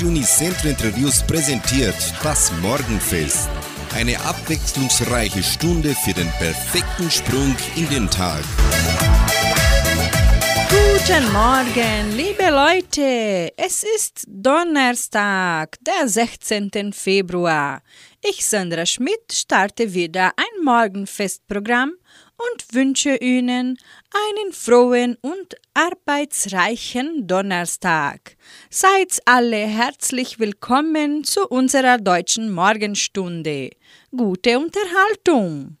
Radio Unicentro Interviews präsentiert das Morgenfest. Eine abwechslungsreiche Stunde für den perfekten Sprung in den Tag. Guten Morgen, liebe Leute. Es ist Donnerstag, der 16. Februar. Ich, Sandra Schmidt, starte wieder ein Morgenfestprogramm und wünsche Ihnen einen frohen und arbeitsreichen Donnerstag. Seid alle herzlich willkommen zu unserer deutschen Morgenstunde. Gute Unterhaltung!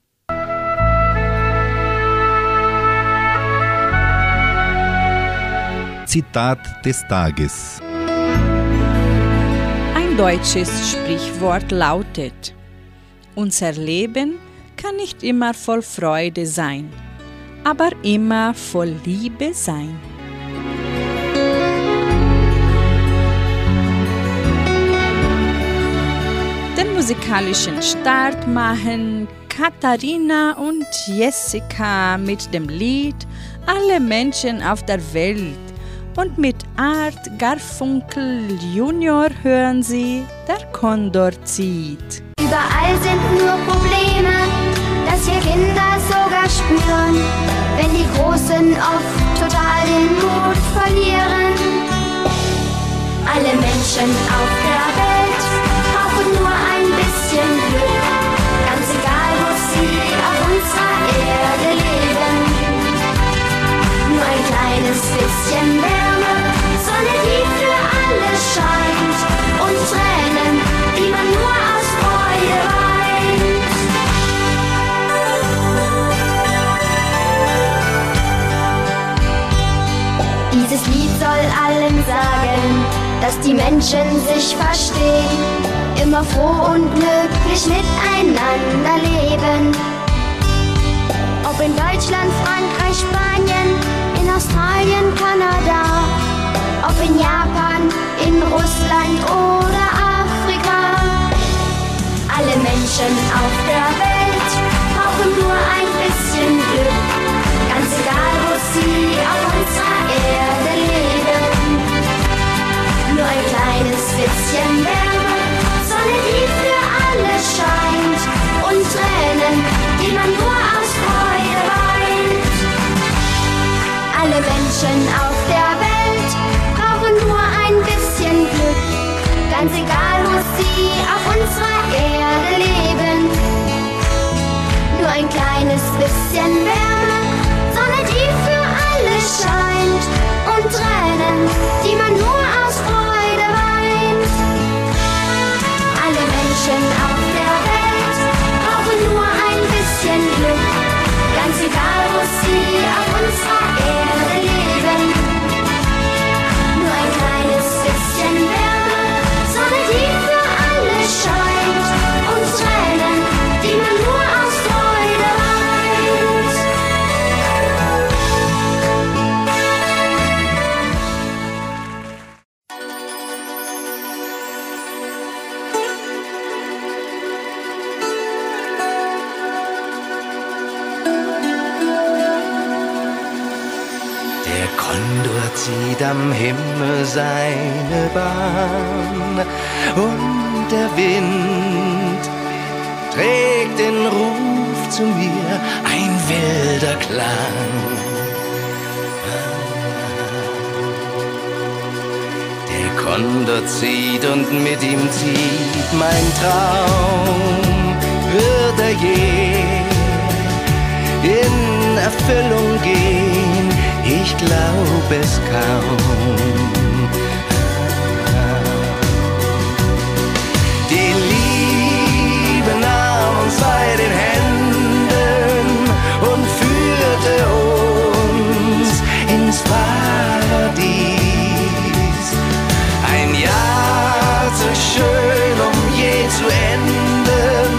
Zitat des Tages. Ein deutsches Sprichwort lautet, unser Leben kann nicht immer voll Freude sein, aber immer voll Liebe sein. Den musikalischen Start machen Katharina und Jessica mit dem Lied Alle Menschen auf der Welt und mit Art Garfunkel Junior hören Sie Der Kondor zieht. Überall sind nur Probleme, das wir Kinder sogar spüren, wenn die Großen oft total den Mut verlieren. Alle Menschen auf der Welt brauchen nur ein bisschen Glück, ganz egal, wo sie auf unserer Erde leben. Nur ein kleines bisschen Wärme, Menschen sich verstehen, immer froh und glücklich miteinander leben. Ob in Deutschland, Frankreich, Spanien, in Australien, Kanada, ob in Japan, in Russland oder Afrika. Alle Menschen auf der Welt brauchen nur ein bisschen Glück, ganz egal, wo sie auf bisschen Wärme, Sonne, die für alle scheint und Tränen, die man nur aus Freude weint. Alle Menschen auf der Welt brauchen nur ein bisschen Glück, ganz egal, wo sie auf unserer Erde leben. Nur ein kleines bisschen Wärme, Sonne, die für alle scheint und Tränen, die man nur Der Kondor zieht am Himmel seine Bahn? Und der Wind trägt den Ruf zu mir, ein wilder Klang. Der Kondor zieht und mit ihm zieht mein Traum, wird er je in Erfüllung gehen, ich glaub es kaum. Die Liebe nahm uns bei den Händen und führte uns ins Paradies. Ein Jahr zu schön, um je zu enden.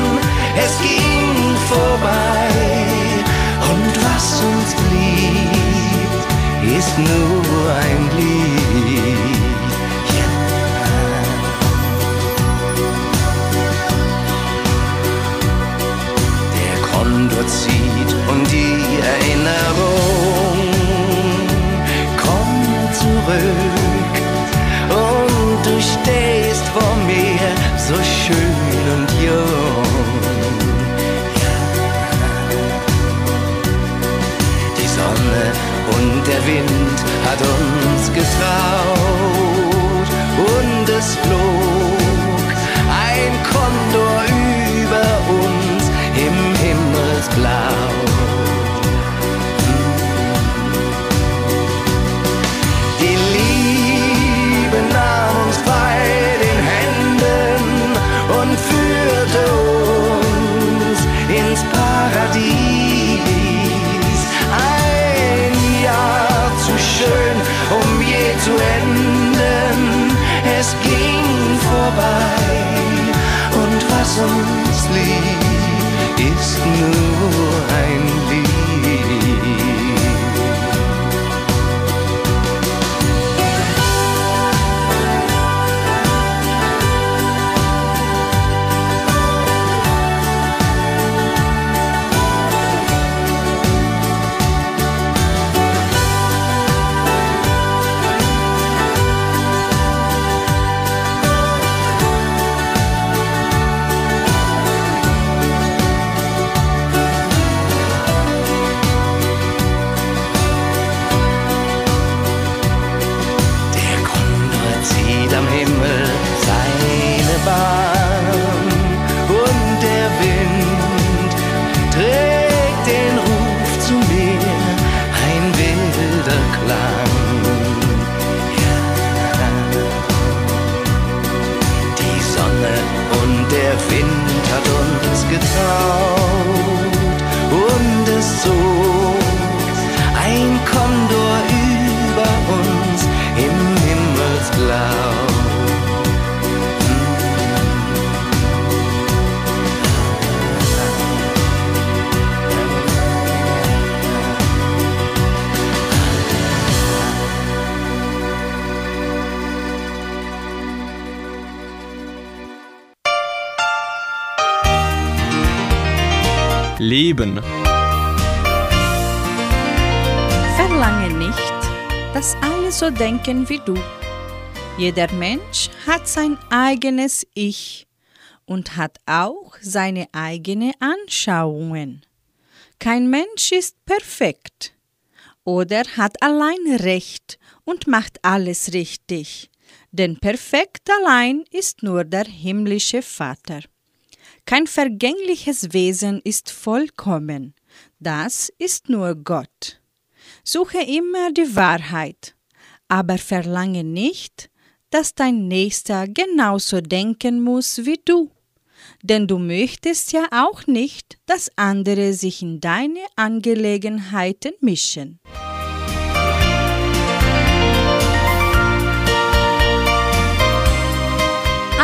Es ging vorbei ist nur ein Lied. Der Kondor zieht und die Erinnerung kommt zurück und du stehst vor mir so schön und jung. Der Wind hat uns getraut und es flog. Ein Kondor liegt, ist nur Leben. Verlange nicht, dass alle so denken wie du. Jeder Mensch hat sein eigenes Ich und hat auch seine eigenen Anschauungen. Kein Mensch ist perfekt oder hat allein Recht und macht alles richtig, denn perfekt allein ist nur der himmlische Vater. Kein vergängliches Wesen ist vollkommen, das ist nur Gott. Suche immer die Wahrheit, aber verlange nicht, dass dein Nächster genauso denken muss wie du, denn du möchtest ja auch nicht, dass andere sich in deine Angelegenheiten mischen.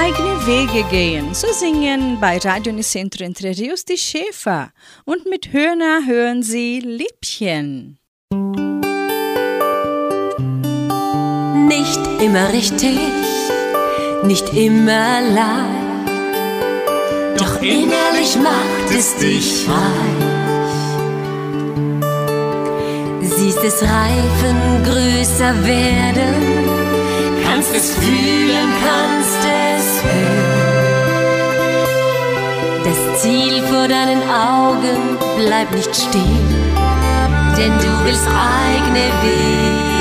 eigene Wege gehen. So singen bei Radio Nicentro Entre Rios die Schäfer. Und mit Hörner hören sie Liebchen. Nicht immer richtig, nicht immer leicht, doch innerlich macht es dich reich. Siehst es reifen, größer werden, kannst es fühlen, kannst Ziel vor deinen Augen bleibt nicht stehen, denn du willst eigene Wege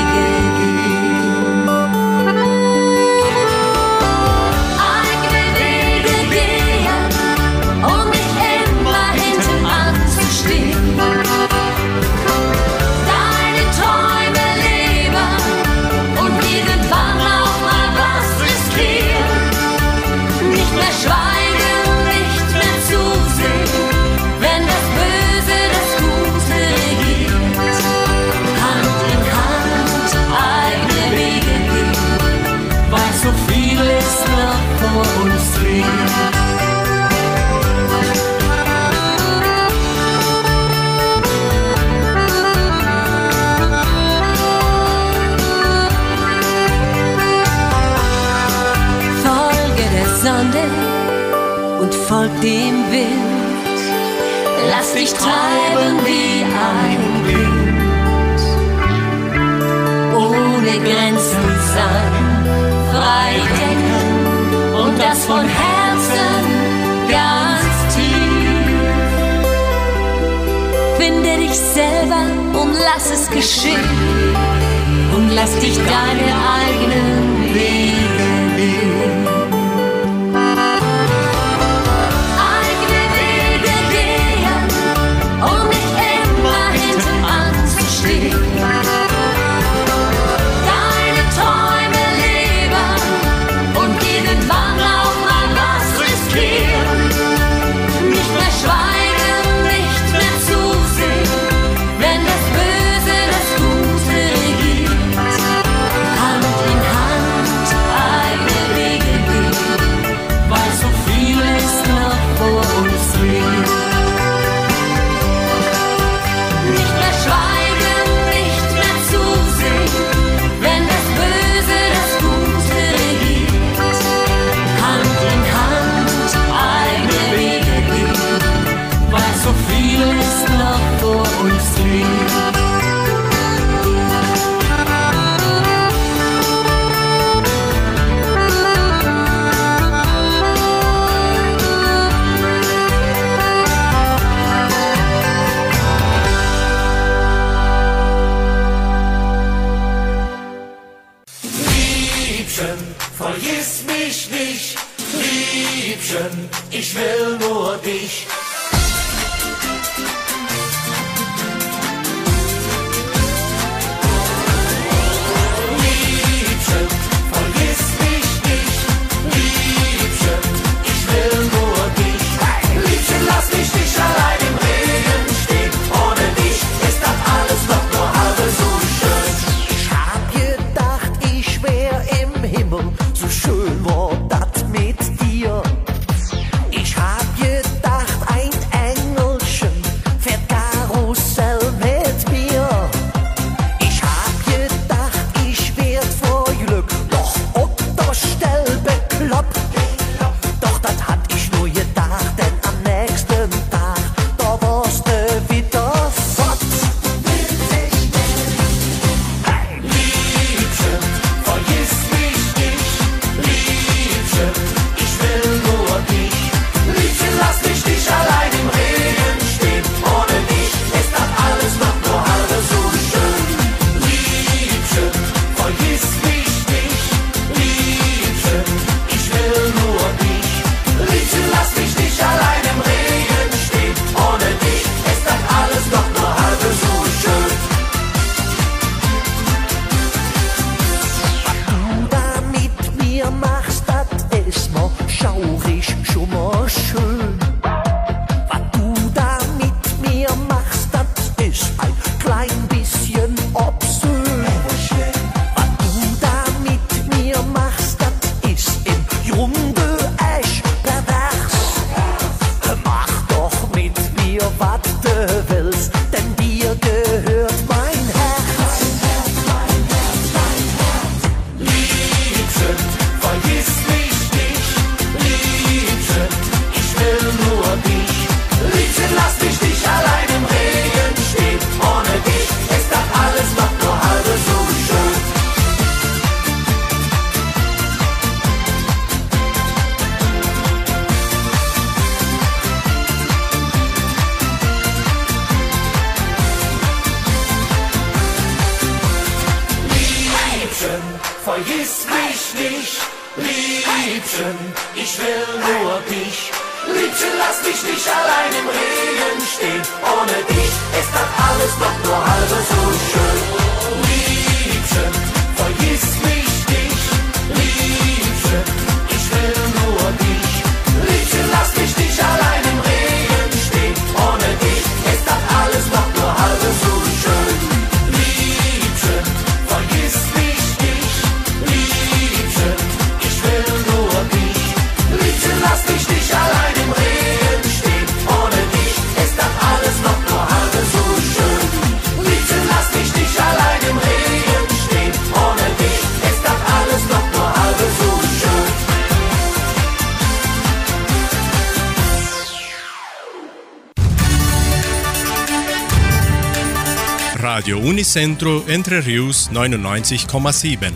Radio Unicentro Entre Rius 99,7.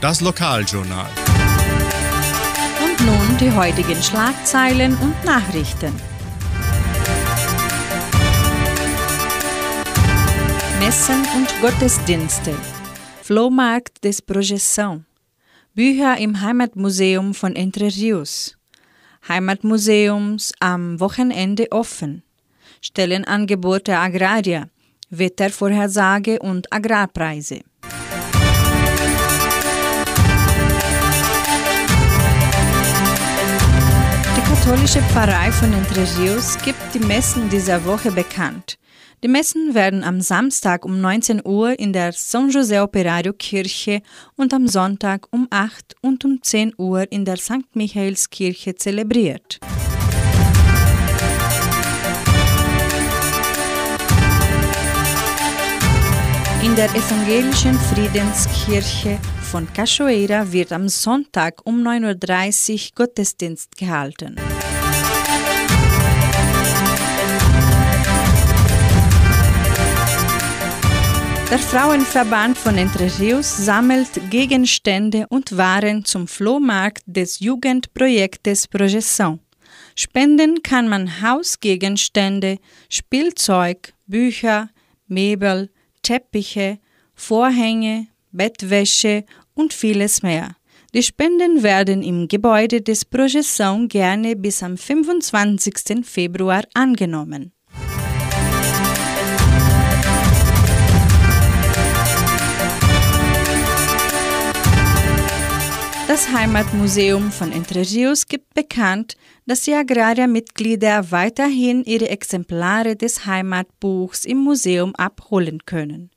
Das Lokaljournal. Und nun die heutigen Schlagzeilen und Nachrichten. Messen und Gottesdienste. Flohmarkt des Projeção. Bücher im Heimatmuseum von Entre Rios. Heimatmuseums am Wochenende offen. Stellenangebote Agraria. Wettervorhersage und Agrarpreise. Die katholische Pfarrei von Entre Rios gibt die Messen dieser Woche bekannt. Die Messen werden am Samstag um 19 Uhr in der San José Operario Kirche und am Sonntag um 8 und um 10 Uhr in der St. Michaelskirche zelebriert. In der evangelischen Friedenskirche von Cachoeira wird am Sonntag um 9.30 Uhr Gottesdienst gehalten. Der Frauenverband von Entre Rios sammelt Gegenstände und Waren zum Flohmarkt des Jugendprojektes Projeção. Spenden kann man Hausgegenstände, Spielzeug, Bücher, Möbel, Teppiche, Vorhänge, Bettwäsche und vieles mehr. Die Spenden werden im Gebäude des Projeção gerne bis am 25. Februar angenommen. Das Heimatmuseum von Entre Rios gibt bekannt, dass die Agraria-Mitglieder weiterhin ihre Exemplare des Heimatbuchs im Museum abholen können.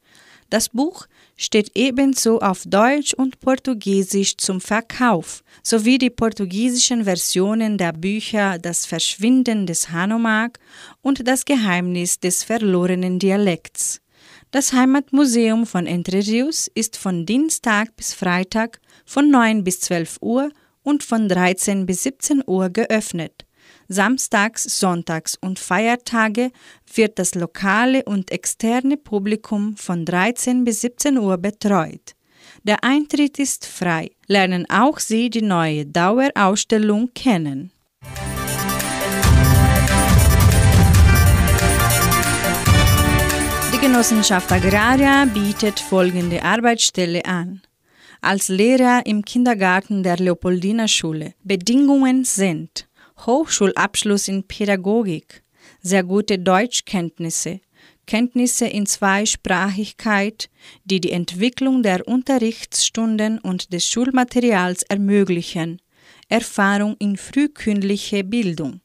Das Buch steht ebenso auf Deutsch und Portugiesisch zum Verkauf, sowie die portugiesischen Versionen der Bücher Das Verschwinden des Hanomag und Das Geheimnis des verlorenen Dialekts. Das Heimatmuseum von Entre Rios ist von Dienstag bis Freitag von 9 bis 12 Uhr und von 13 bis 17 Uhr geöffnet. Samstags, Sonntags und Feiertage wird das lokale und externe Publikum von 13 bis 17 Uhr betreut. Der Eintritt ist frei. Lernen auch Sie die neue Dauerausstellung kennen. Die Genossenschaft Agraria bietet folgende Arbeitsstelle an als Lehrer im Kindergarten der Leopoldina Schule. Bedingungen sind Hochschulabschluss in Pädagogik, sehr gute Deutschkenntnisse, Kenntnisse in Zweisprachigkeit, die die Entwicklung der Unterrichtsstunden und des Schulmaterials ermöglichen, Erfahrung in frühkindliche Bildung.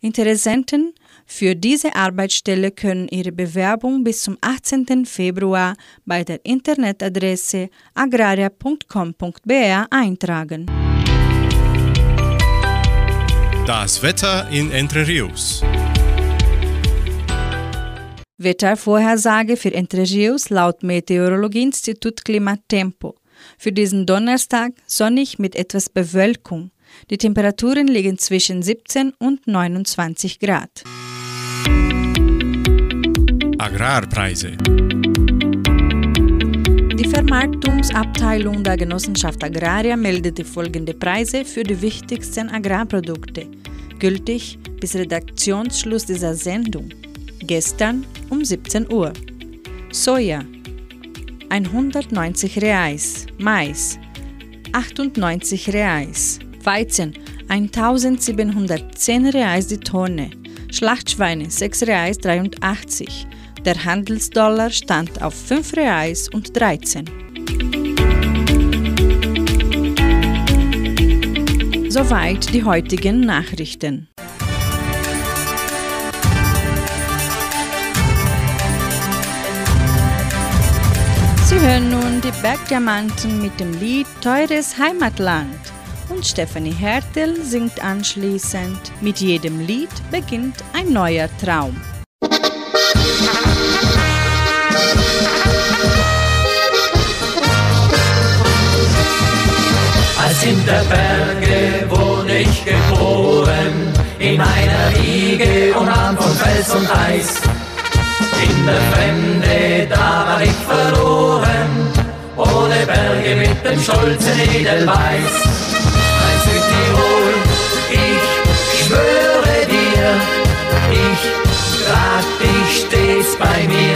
Interessenten für diese Arbeitsstelle können ihre Bewerbung bis zum 18. Februar bei der Internetadresse agraria.com.br eintragen. Das Wetter in Entre Rios. Wettervorhersage für Entre Rios laut Meteorologieinstitut Klimatempo. Für diesen Donnerstag sonnig mit etwas Bewölkung. Die Temperaturen liegen zwischen 17 und 29 Grad. Agrarpreise. Die Vermarktungsabteilung der Genossenschaft Agraria meldete folgende Preise für die wichtigsten Agrarprodukte, gültig bis Redaktionsschluss dieser Sendung, gestern um 17 Uhr. Soja 190 Reais, Mais 98 Reais, Weizen 1710 Reais die Tonne, Schlachtschweine 6 Reais 83, der Handelsdollar stand auf 5 Reais und 13. Soweit die heutigen Nachrichten. Sie hören nun die Bergdiamanten mit dem Lied Teures Heimatland. Und Stephanie Hertel singt anschließend Mit jedem Lied beginnt ein neuer Traum. Als in der Berge wurde ich geboren, in einer Wiege umrahmt von Fels und Eis. In der Fremde, da war ich verloren, ohne Berge mit dem stolzen Edelweiß. Ein Südtirol, ich schwöre dir, ich trag dich stets bei mir.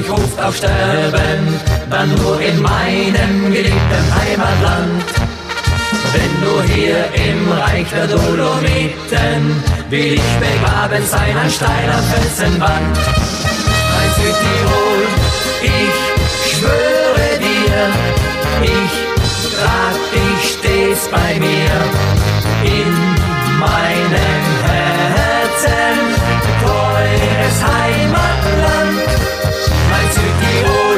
ich ruft auf Sterben, dann nur in meinem geliebten Heimatland. Wenn du hier im Reich der Dolomiten will ich begraben sein an steiler Felsenwand. Ein Südtirol, ich schwöre dir, ich trag dich stets bei mir in meinem Herzen, teures Heimatland. to get.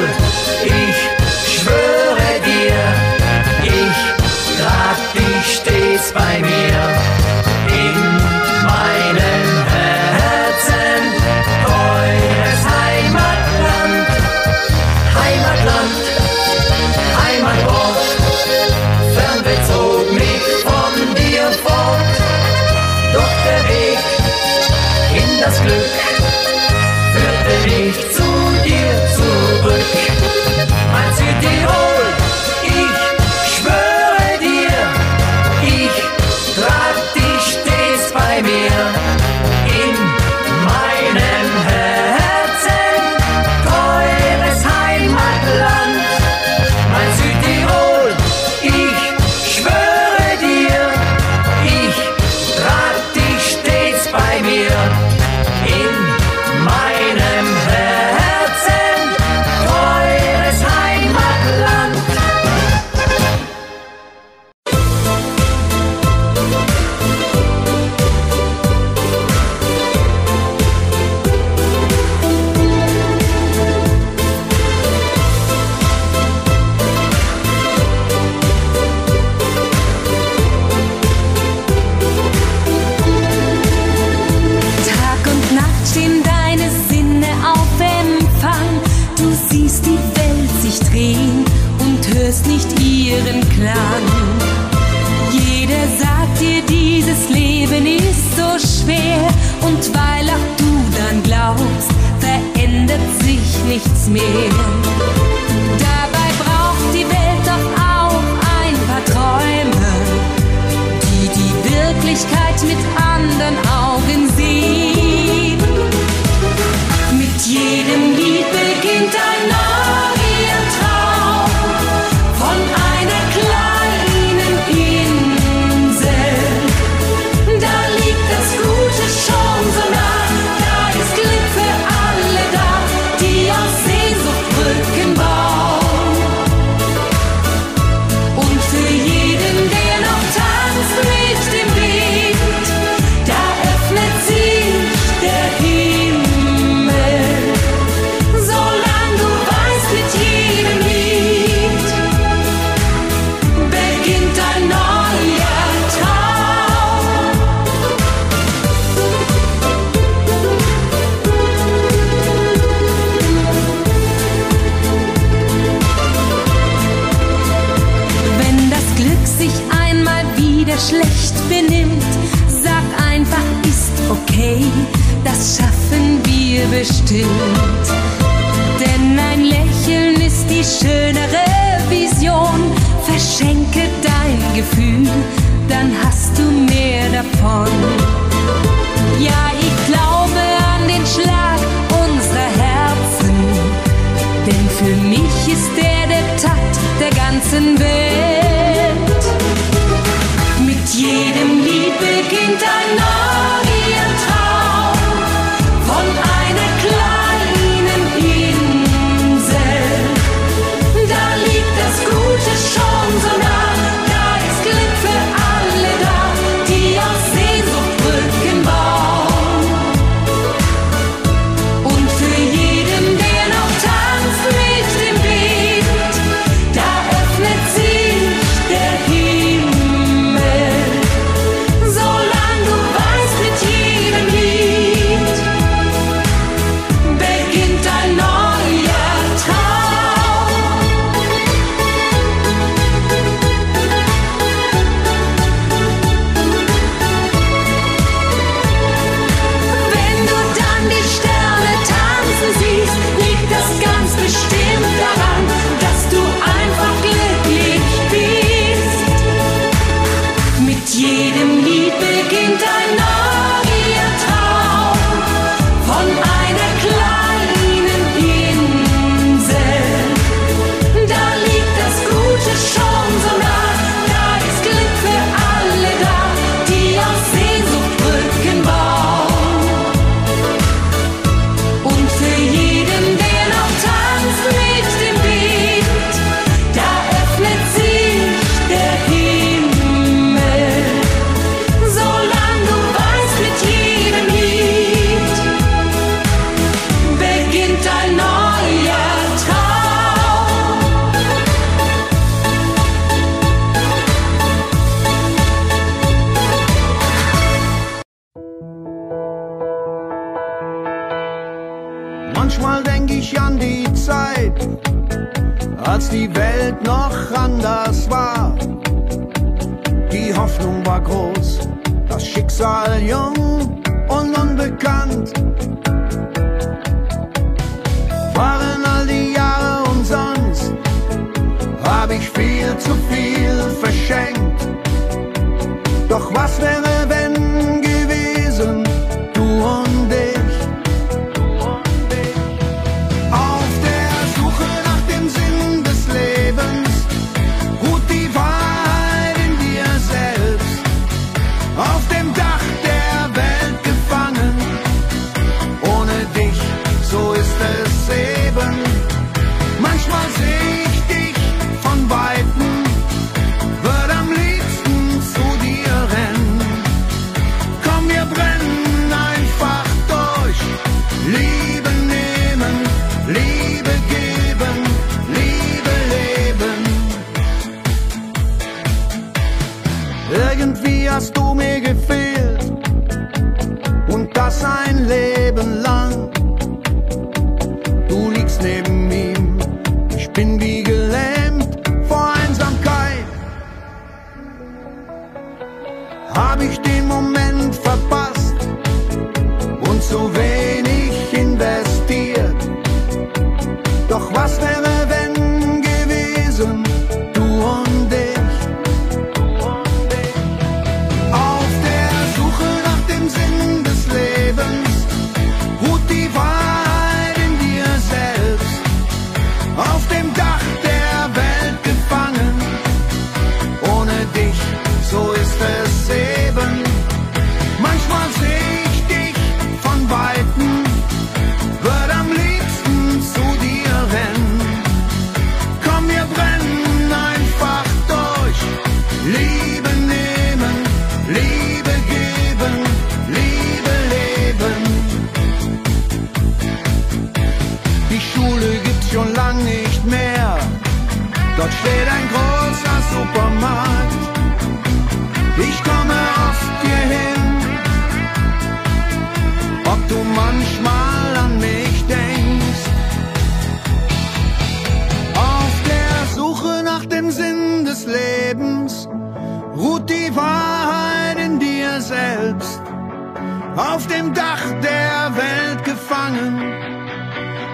Welt gefangen,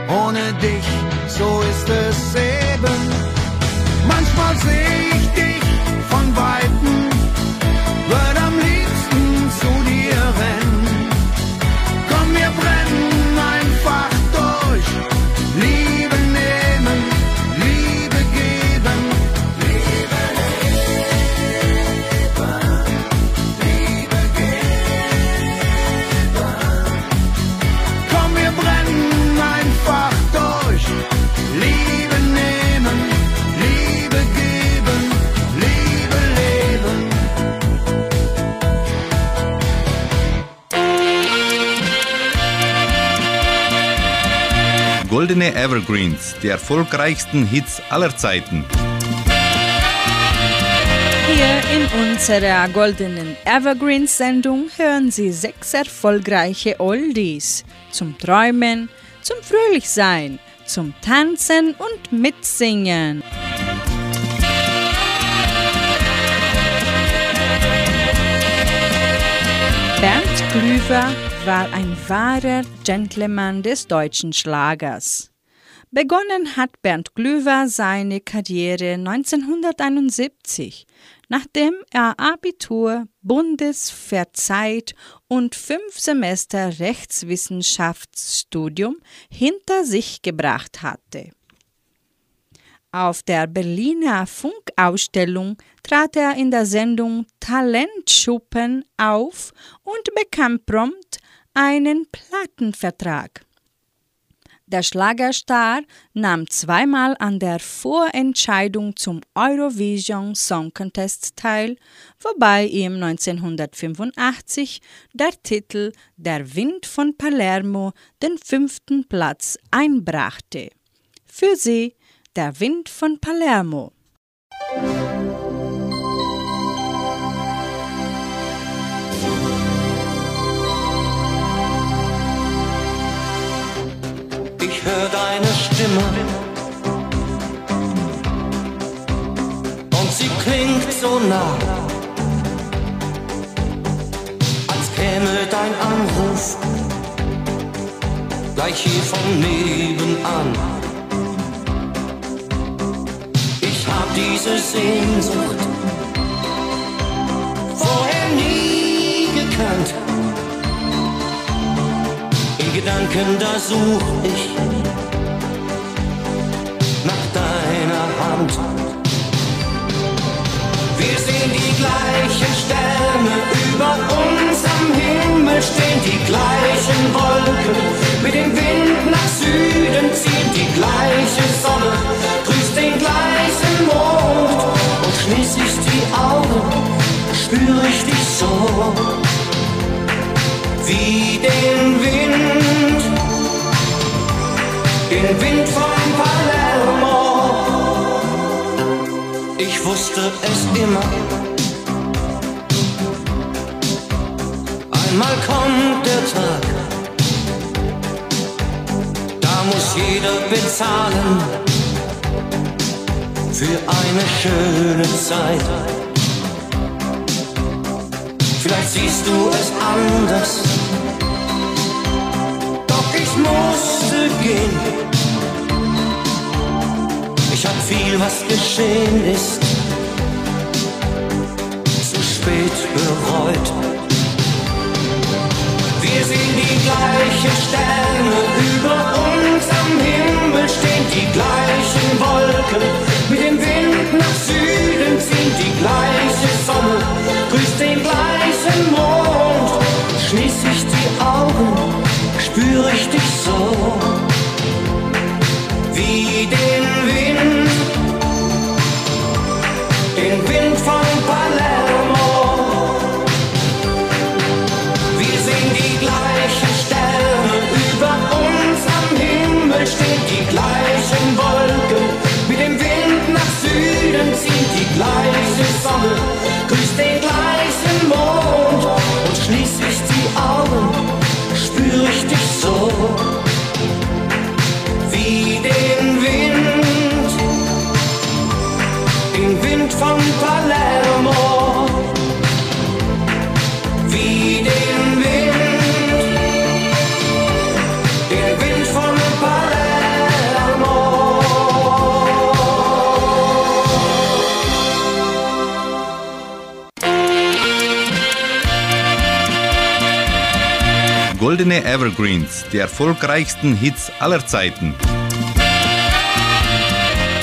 ohne dich, so ist es eben. Manchmal seh ich Goldene Evergreens, die erfolgreichsten Hits aller Zeiten. Hier in unserer goldenen Evergreen-Sendung hören Sie sechs erfolgreiche Oldies zum Träumen, zum Fröhlichsein, zum Tanzen und Mitsingen. Glüver war ein wahrer Gentleman des deutschen Schlagers. Begonnen hat Bernd Glüver seine Karriere 1971, nachdem er Abitur, Bundesverzeit und fünf Semester Rechtswissenschaftsstudium hinter sich gebracht hatte. Auf der Berliner Funkausstellung trat er in der Sendung Talentschuppen auf und bekam prompt einen Plattenvertrag. Der Schlagerstar nahm zweimal an der Vorentscheidung zum Eurovision Song Contest teil, wobei ihm 1985 der Titel Der Wind von Palermo den fünften Platz einbrachte. Für sie der Wind von Palermo. Ich höre deine Stimme und sie klingt so nah, als käme dein Anruf gleich hier von nebenan. Hab diese Sehnsucht vorher nie gekannt. In Gedanken, da such ich nach deiner Hand. Wir sehen die gleichen Sterne über uns am Himmel stehen, die gleichen Wolken. Mit dem Wind nach Süden zieht die gleiche Sonne, grüßt den gleichen Augen, spüre ich dich so wie den Wind, den Wind von Palermo. Ich wusste es immer. Einmal kommt der Tag, da muss jeder bezahlen für eine schöne Zeit. Vielleicht siehst du es anders, doch ich musste gehen. Ich hab viel, was geschehen ist, zu spät bereut. Wir sehen die gleichen Sterne über uns am Himmel stehen, die gleichen Wolken. Mit dem Wind nach Süden ziehen die gleiche Sonne, spüre ich dich ich Evergreens, die erfolgreichsten Hits aller Zeiten.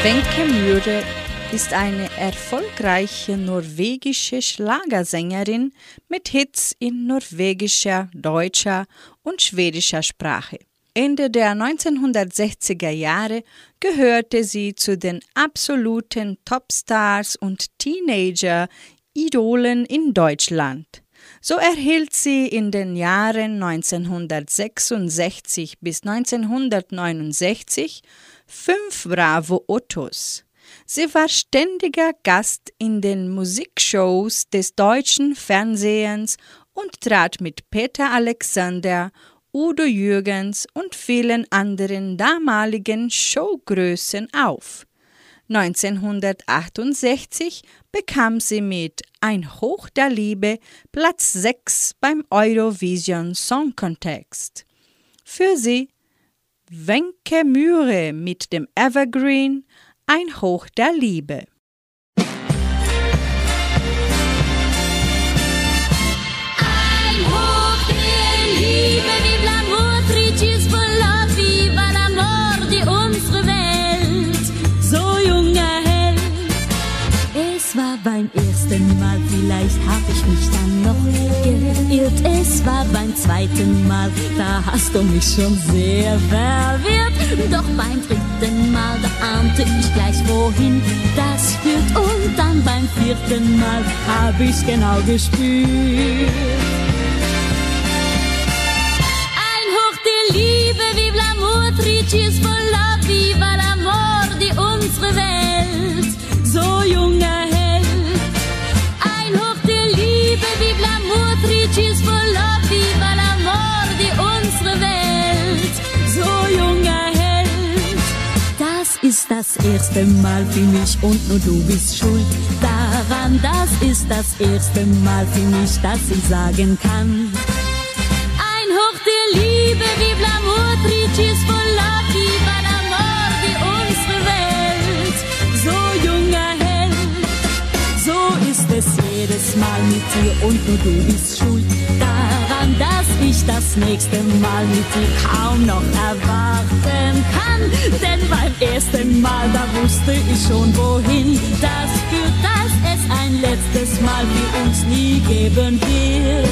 Wenke Mühre ist eine erfolgreiche norwegische Schlagersängerin mit Hits in norwegischer, deutscher und schwedischer Sprache. Ende der 1960er Jahre gehörte sie zu den absoluten Topstars und Teenager-Idolen in Deutschland. So erhielt sie in den Jahren 1966 bis 1969 fünf Bravo Ottos. Sie war ständiger Gast in den Musikshows des deutschen Fernsehens und trat mit Peter Alexander, Udo Jürgens und vielen anderen damaligen Showgrößen auf. 1968 bekam sie mit Ein Hoch der Liebe Platz 6 beim Eurovision Song Contest. Für sie Wenke Mühre mit dem Evergreen Ein Hoch der Liebe. Vielleicht hab ich mich dann noch geirrt. Es war beim zweiten Mal, da hast du mich schon sehr verwirrt. Doch beim dritten Mal, da ahnte ich gleich wohin das führt. Und dann beim vierten Mal hab ich's genau gespürt. Ein Hoch der Liebe, vive l'amour, tricis vola, viva ist das erste Mal für mich und nur du bist schuld. Da daran, das ist das erste Mal für mich, dass ich sagen kann. Ein Hoch der Liebe, wie l'amour, jedes Mal mit dir und nur du bist schuld daran, dass ich das nächste Mal mit dir kaum noch erwarten kann. Denn beim ersten Mal, da wusste ich schon wohin das führt, dass es ein letztes Mal für uns nie geben wird.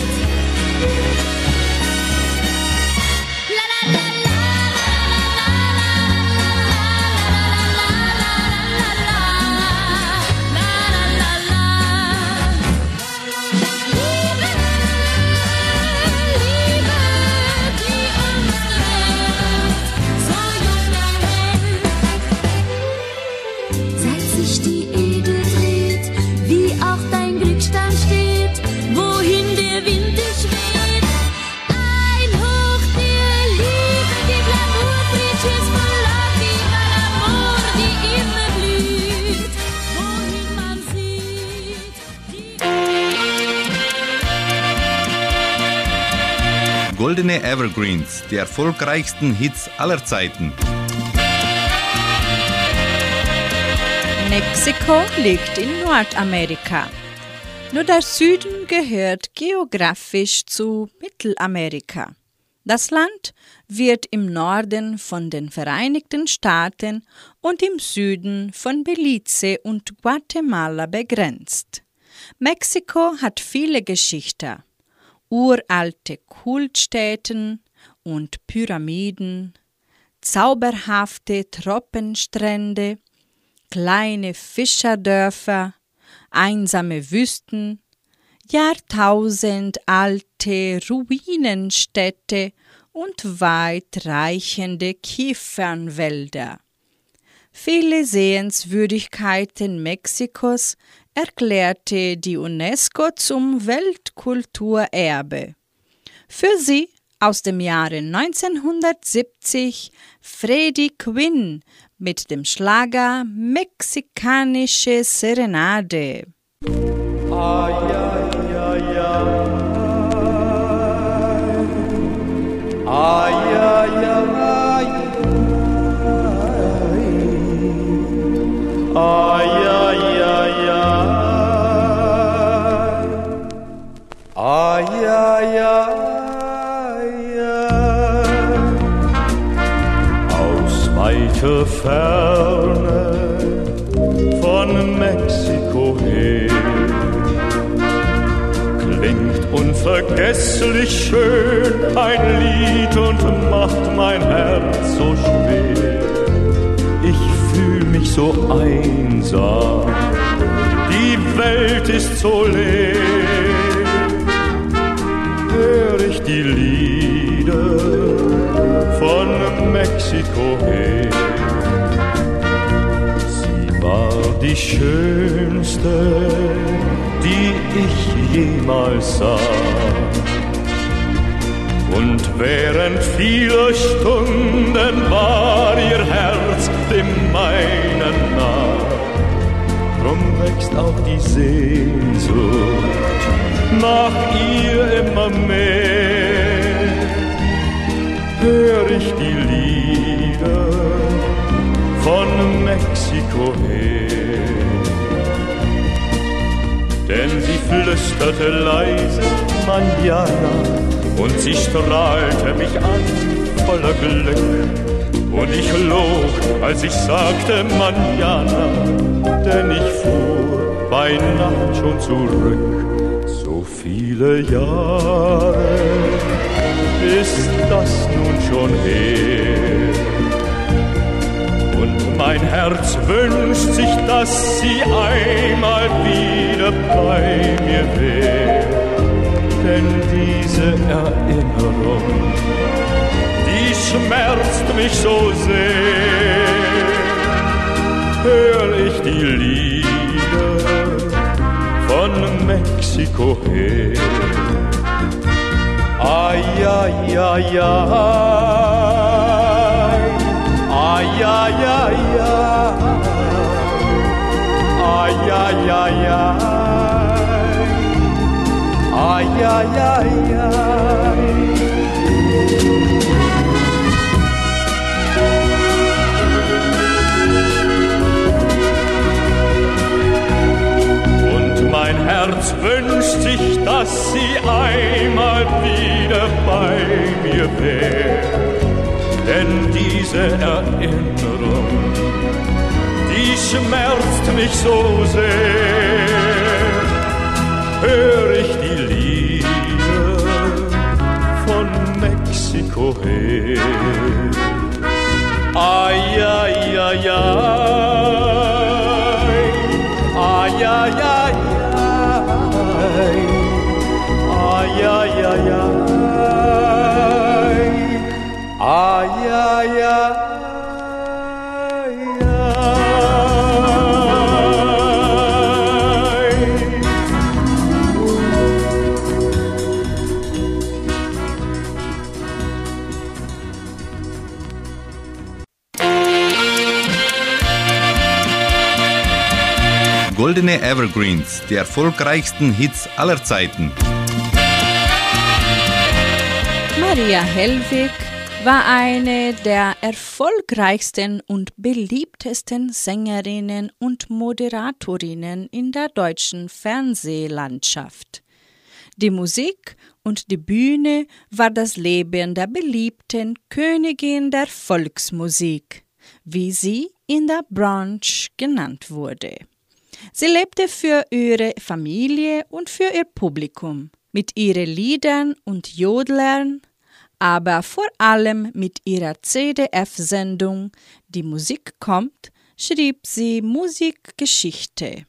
Goldene Evergreens, die erfolgreichsten Hits aller Zeiten. Mexiko liegt in Nordamerika. Nur der Süden gehört geografisch zu Mittelamerika. Das Land wird im Norden von den Vereinigten Staaten und im Süden von Belize und Guatemala begrenzt. Mexiko hat viele Geschichten, uralte Kultstätten und Pyramiden, zauberhafte Tropenstrände, kleine Fischerdörfer, einsame Wüsten, jahrtausendalte Ruinenstädte und weitreichende Kiefernwälder. Viele Sehenswürdigkeiten Mexikos erklärte die UNESCO zum Weltkulturerbe. Für sie aus dem Jahre 1970 Freddie Quinn mit dem Schlager Mexikanische Serenade. Ay, ay, ay. Ay, ay, ay, ay, ay. Aus weiter Ferne von Mexiko her klingt unvergesslich schön ein Lied und macht mein Herz so schwer. Ich fühl mich so einsam, die Welt ist so leer. Ich die Lieder von Mexiko her. Sie war die schönste, die ich jemals sah. Und während vieler Stunden war ihr Herz dem meinen nah. Drum wächst auch die Sehnsucht nach ihr immer mehr. Her. Denn sie flüsterte leise Manjana und sie strahlte mich an voller Glück. Und ich log, als ich sagte Manjana, denn ich fuhr bei Nacht schon zurück. So viele Jahre ist das nun schon her. Mein Herz wünscht sich, dass sie einmal wieder bei mir wäre. Denn diese Erinnerung, die schmerzt mich so sehr. Hör ich die Lieder von Mexiko her. Ay, ay, ay, ay ja, ja, ja. Ai, ai, ai, ai. Ai, ai, ai, ai. mein Herz wünscht sich, dass sie einmal wieder bei mir wär. Denn diese Erinnerung, die schmerzt mich so sehr. Hör ich die Lieder von Mexiko her. Ai, ai, ai, ai. Goldene Evergreens, die erfolgreichsten Hits aller Zeiten. Maria Hellwig war eine der erfolgreichsten und beliebtesten Sängerinnen und Moderatorinnen in der deutschen Fernsehlandschaft. Die Musik und die Bühne war das Leben der beliebten Königin der Volksmusik, wie sie in der Branche genannt wurde. Sie lebte für ihre Familie und für ihr Publikum, mit ihren Liedern und Jodlern, aber vor allem mit ihrer CDF-Sendung Die Musik kommt, schrieb sie Musikgeschichte.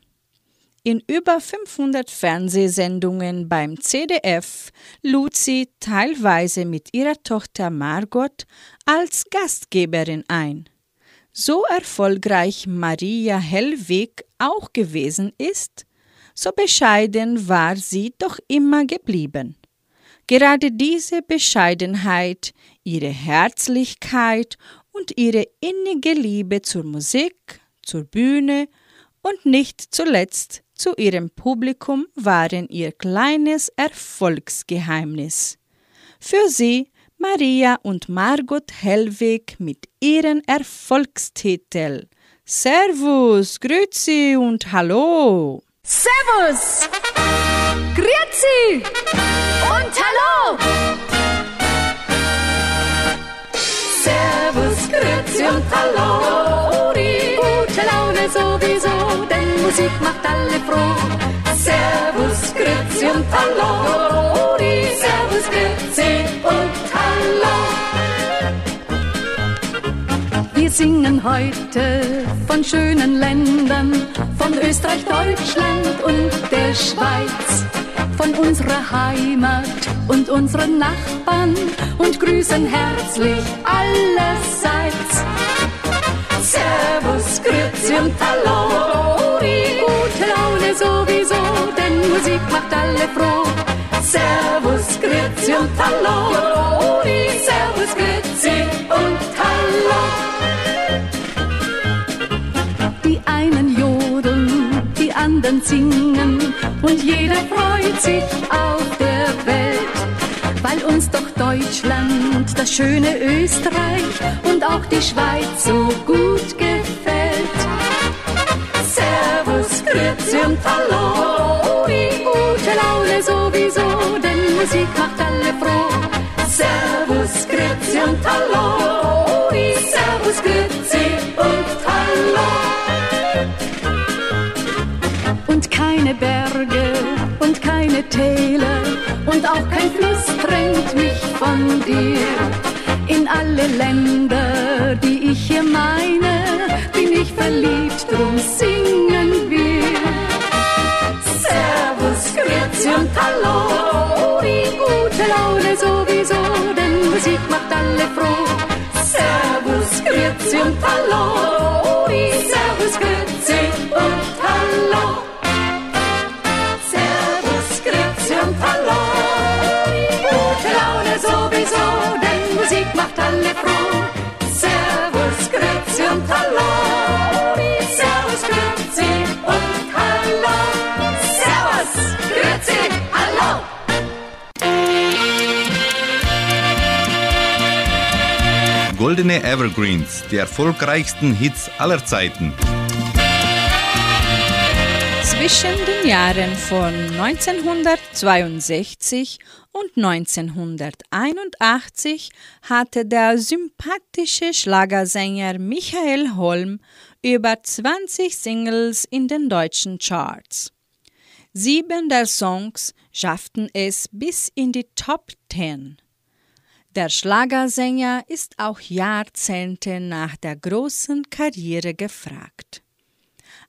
In über 500 Fernsehsendungen beim CDF lud sie teilweise mit ihrer Tochter Margot als Gastgeberin ein. So erfolgreich Maria Hellwig auch gewesen ist, so bescheiden war sie doch immer geblieben. Gerade diese Bescheidenheit, ihre Herzlichkeit und ihre innige Liebe zur Musik, zur Bühne und nicht zuletzt zu ihrem Publikum waren ihr kleines Erfolgsgeheimnis. Für sie Maria und Margot Hellwig mit ihren Erfolgstitel Servus, Grüezi und Hallo. Servus, Grüezi und Hallo. Servus, Grüezi und Hallo. Die gute Laune sowieso, denn Musik macht alle froh. Servus, Grüezi und Hallo. Die Servus, Grüezi und singen heute von schönen Ländern, von Österreich, Deutschland und der Schweiz, von unserer Heimat und unseren Nachbarn und grüßen herzlich allerseits. Servus, Grüezi und Hallo, die gute Laune sowieso, denn Musik macht alle froh. Servus, Grüezi und Hallo, die Servus, Grüezi anderen singen und jeder freut sich auf der Welt, weil uns doch Deutschland, das schöne Österreich und auch die Schweiz so gut gefällt. Servus, Grüezi und Hallo, die gute Laune sowieso, denn Musik macht alle froh. Servus, Grüezi und Hallo, Servus, Grüezi Musik macht alle froh. Servus, Grüezi und Hallo, Goldene Evergreens, die erfolgreichsten Hits aller Zeiten. Zwischen den Jahren von 1962 und 1981 hatte der sympathische Schlagersänger Michael Holm über 20 Singles in den deutschen Charts. Sieben der Songs schafften es bis in die Top 10. Der Schlagersänger ist auch Jahrzehnte nach der großen Karriere gefragt.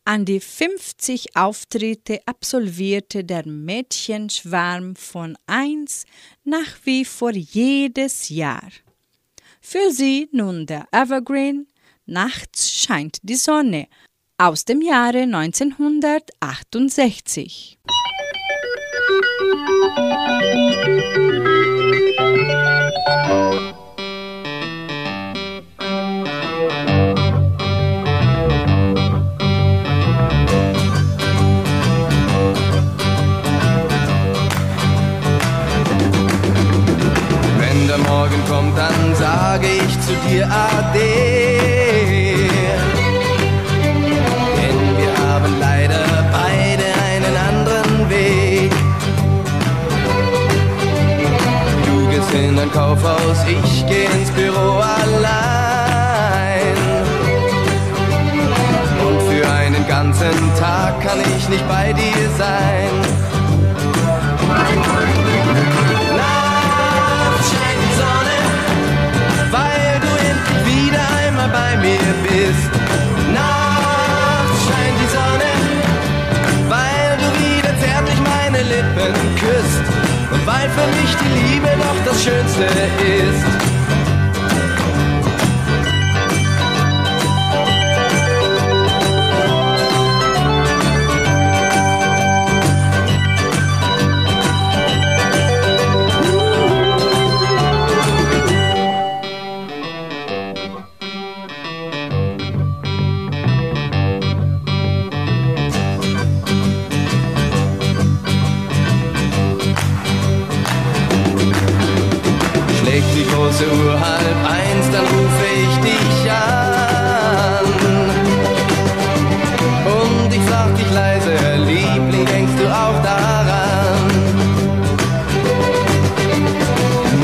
An die 50 Auftritte absolvierte der Mädchenschwarm von 1 nach wie vor jedes Jahr. Für sie nun der Evergreen Nachts scheint die Sonne aus dem Jahre 1968. Wenn dir Ade. Denn wir haben leider beide einen anderen Weg. Du gehst in ein Kaufhaus, ich geh ins Büro allein. Und für einen ganzen Tag kann ich nicht bei dir sein. Für mich die Liebe doch das Schönste ist. Uhr halb eins, dann rufe ich dich an. Und ich frag dich leise, Liebling, denkst du auch daran?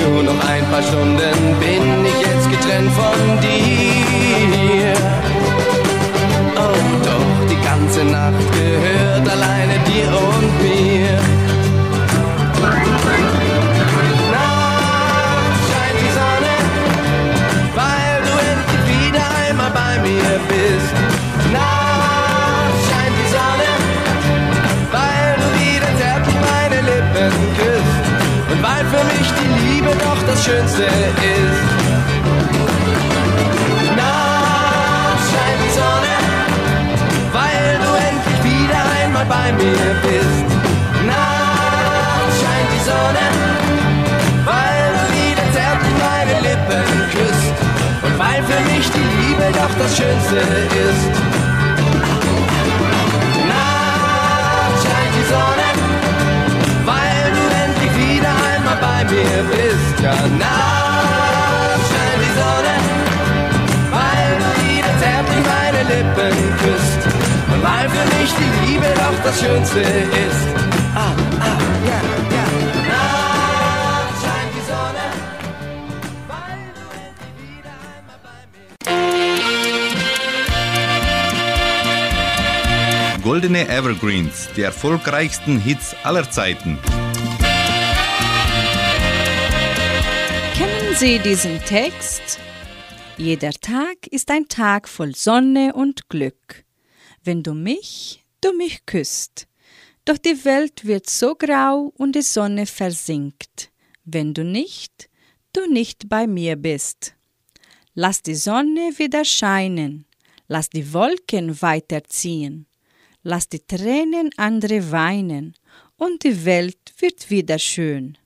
Nur noch ein paar Stunden bin ich jetzt getrennt von dir. Oh doch, die ganze Nacht gehört alleine dir und Schönste ist. Nachts scheint die Sonne, weil du endlich wieder einmal bei mir bist. Nachts scheint die Sonne, weil du wieder zärtlich meine Lippen küsst und weil für mich die Liebe doch das Schönste ist. Nachts scheint die Sonne, weil du endlich wieder einmal bei mir bist. Ja, nachts scheint die Sonne, weil du wieder zärtlich meine Lippen küsst und weil für mich die Liebe doch das Schönste ist. Ah, ah, ja, ja. Nachts scheint die Sonne. Goldene Evergreens, die erfolgreichsten Hits aller Zeiten. Sie diesen Text? Jeder Tag ist ein Tag voll Sonne und Glück. Wenn du mich, du mich küsst. Doch die Welt wird so grau und die Sonne versinkt, wenn du nicht, du nicht bei mir bist. Lass die Sonne wieder scheinen, lass die Wolken weiterziehen, lass die Tränen andere weinen, und die Welt wird wieder schön.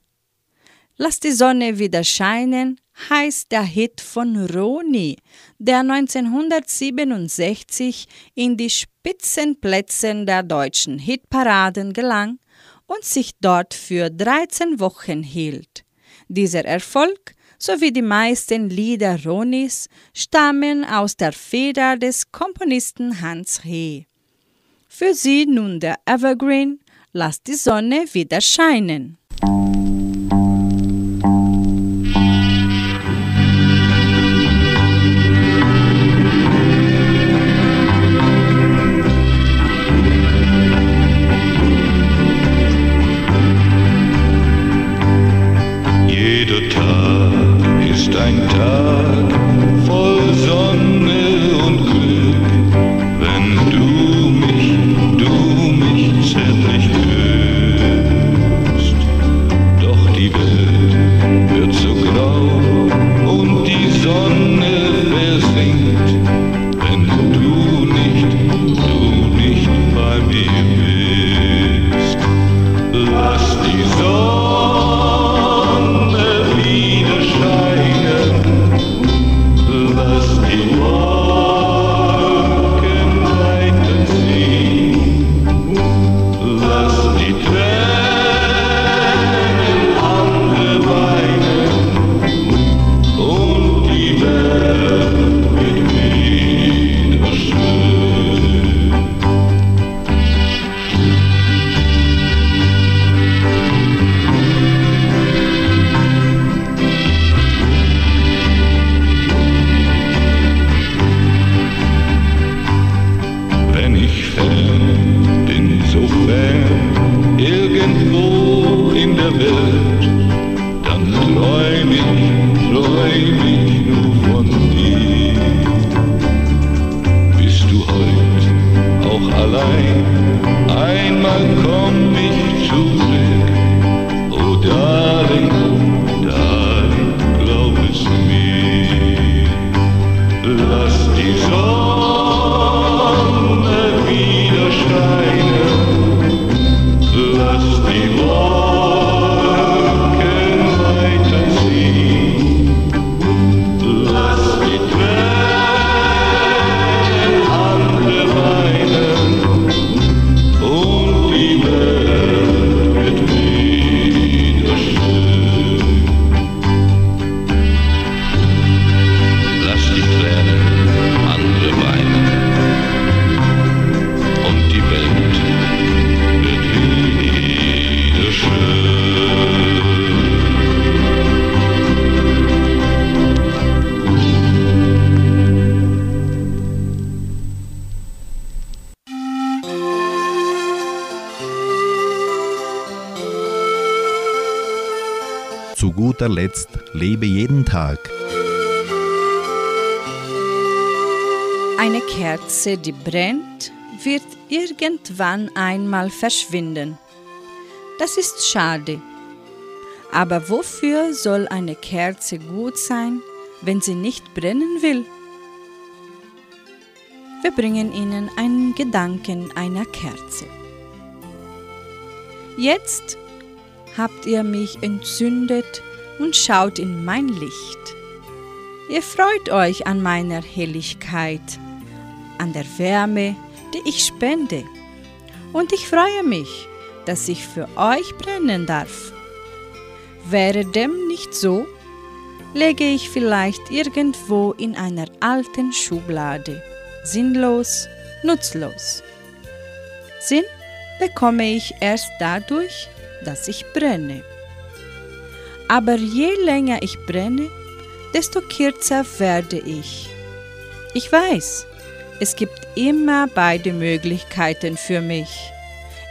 Lass die Sonne wieder scheinen heißt der Hit von Roni, der 1967 in die Spitzenplätze der deutschen Hitparaden gelang und sich dort für 13 Wochen hielt. Dieser Erfolg sowie die meisten Lieder Ronis stammen aus der Feder des Komponisten Hans Reh. Für sie nun der Evergreen Lass die Sonne wieder scheinen. Zu guter Letzt lebe jeden Tag. Eine Kerze, die brennt, wird irgendwann einmal verschwinden. Das ist schade. Aber wofür soll eine Kerze gut sein, wenn sie nicht brennen will? Wir bringen Ihnen einen Gedanken einer Kerze. Jetzt habt ihr mich entzündet und schaut in mein Licht. Ihr freut euch an meiner Helligkeit, an der Wärme, die ich spende. Und ich freue mich, dass ich für euch brennen darf. Wäre dem nicht so, lege ich vielleicht irgendwo in einer alten Schublade, sinnlos, nutzlos. Sinn bekomme ich erst dadurch, dass ich brenne. Aber je länger ich brenne, desto kürzer werde ich. Ich weiß, es gibt immer beide Möglichkeiten für mich.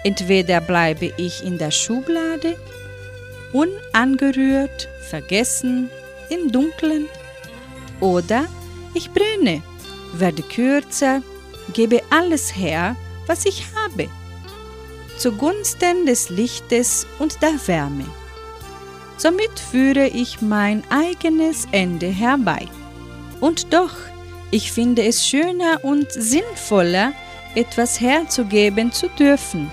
Entweder bleibe ich in der Schublade, unangerührt, vergessen, im Dunkeln, oder ich brenne, werde kürzer, gebe alles her, was ich habe, zugunsten des Lichtes und der Wärme. Somit führe ich mein eigenes Ende herbei. Und doch, ich finde es schöner und sinnvoller, etwas herzugeben zu dürfen,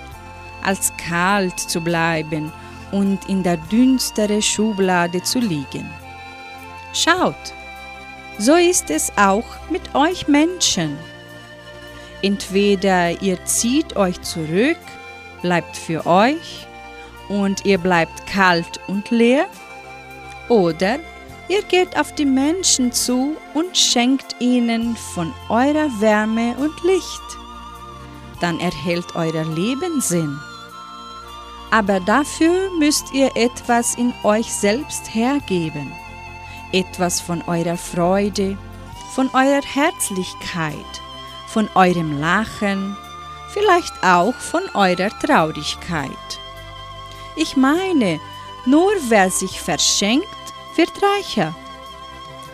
als kalt zu bleiben und in der dünstere Schublade zu liegen. Schaut, so ist es auch mit euch Menschen. Entweder ihr zieht euch zurück, bleibt für euch und ihr bleibt kalt und leer, oder Ihr geht auf die Menschen zu und schenkt ihnen von eurer Wärme und Licht. Dann erhält euer Leben Sinn. Aber dafür müsst ihr etwas in euch selbst hergeben. Etwas von eurer Freude, von eurer Herzlichkeit, von eurem Lachen, vielleicht auch von eurer Traurigkeit. Ich meine, nur wer sich verschenkt, wird reicher.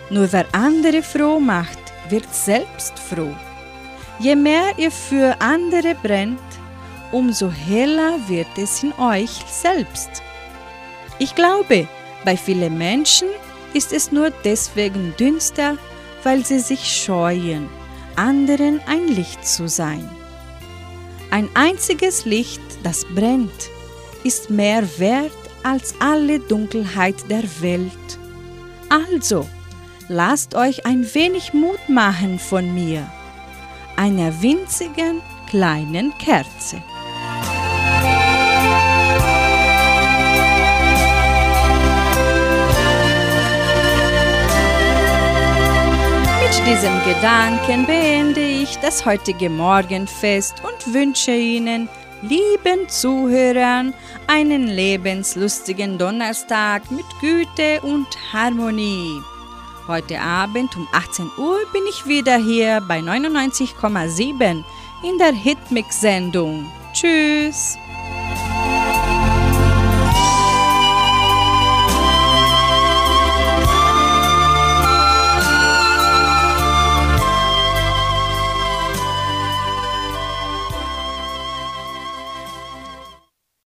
Nur wer andere froh macht, wird selbst froh. Je mehr ihr für andere brennt, umso heller wird es in euch selbst. Ich glaube, bei vielen Menschen ist es nur deswegen dünster, weil sie sich scheuen, anderen ein Licht zu sein. Ein einziges Licht, das brennt, ist mehr wert als alle Dunkelheit der Welt. Also, lasst euch ein wenig Mut machen von mir, einer winzigen kleinen Kerze. Mit diesem Gedanken beende ich das heutige Morgenfest und wünsche Ihnen, lieben Zuhörern, einen lebenslustigen Donnerstag mit Güte und Harmonie. Heute Abend um 18 Uhr bin ich wieder hier bei 99,7 in der Hitmix-Sendung. Tschüss!